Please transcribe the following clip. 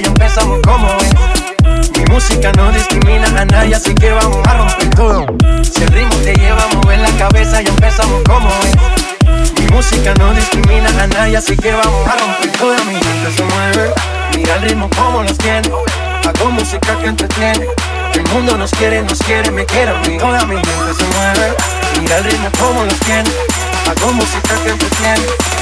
y empezamos como es. Mi música no discrimina a nadie, así que vamos a romper todo. Si el ritmo te lleva a mover la cabeza y empezamos como es. Mi música no discrimina a nadie, así que vamos a romper todo. Mi gente se mueve, mira el ritmo como los tiene. Hago música que entretiene. El mundo nos quiere, nos quiere, me quiere a mí. Mi gente se mueve, mira el ritmo como los tiene. Hago música que entretiene.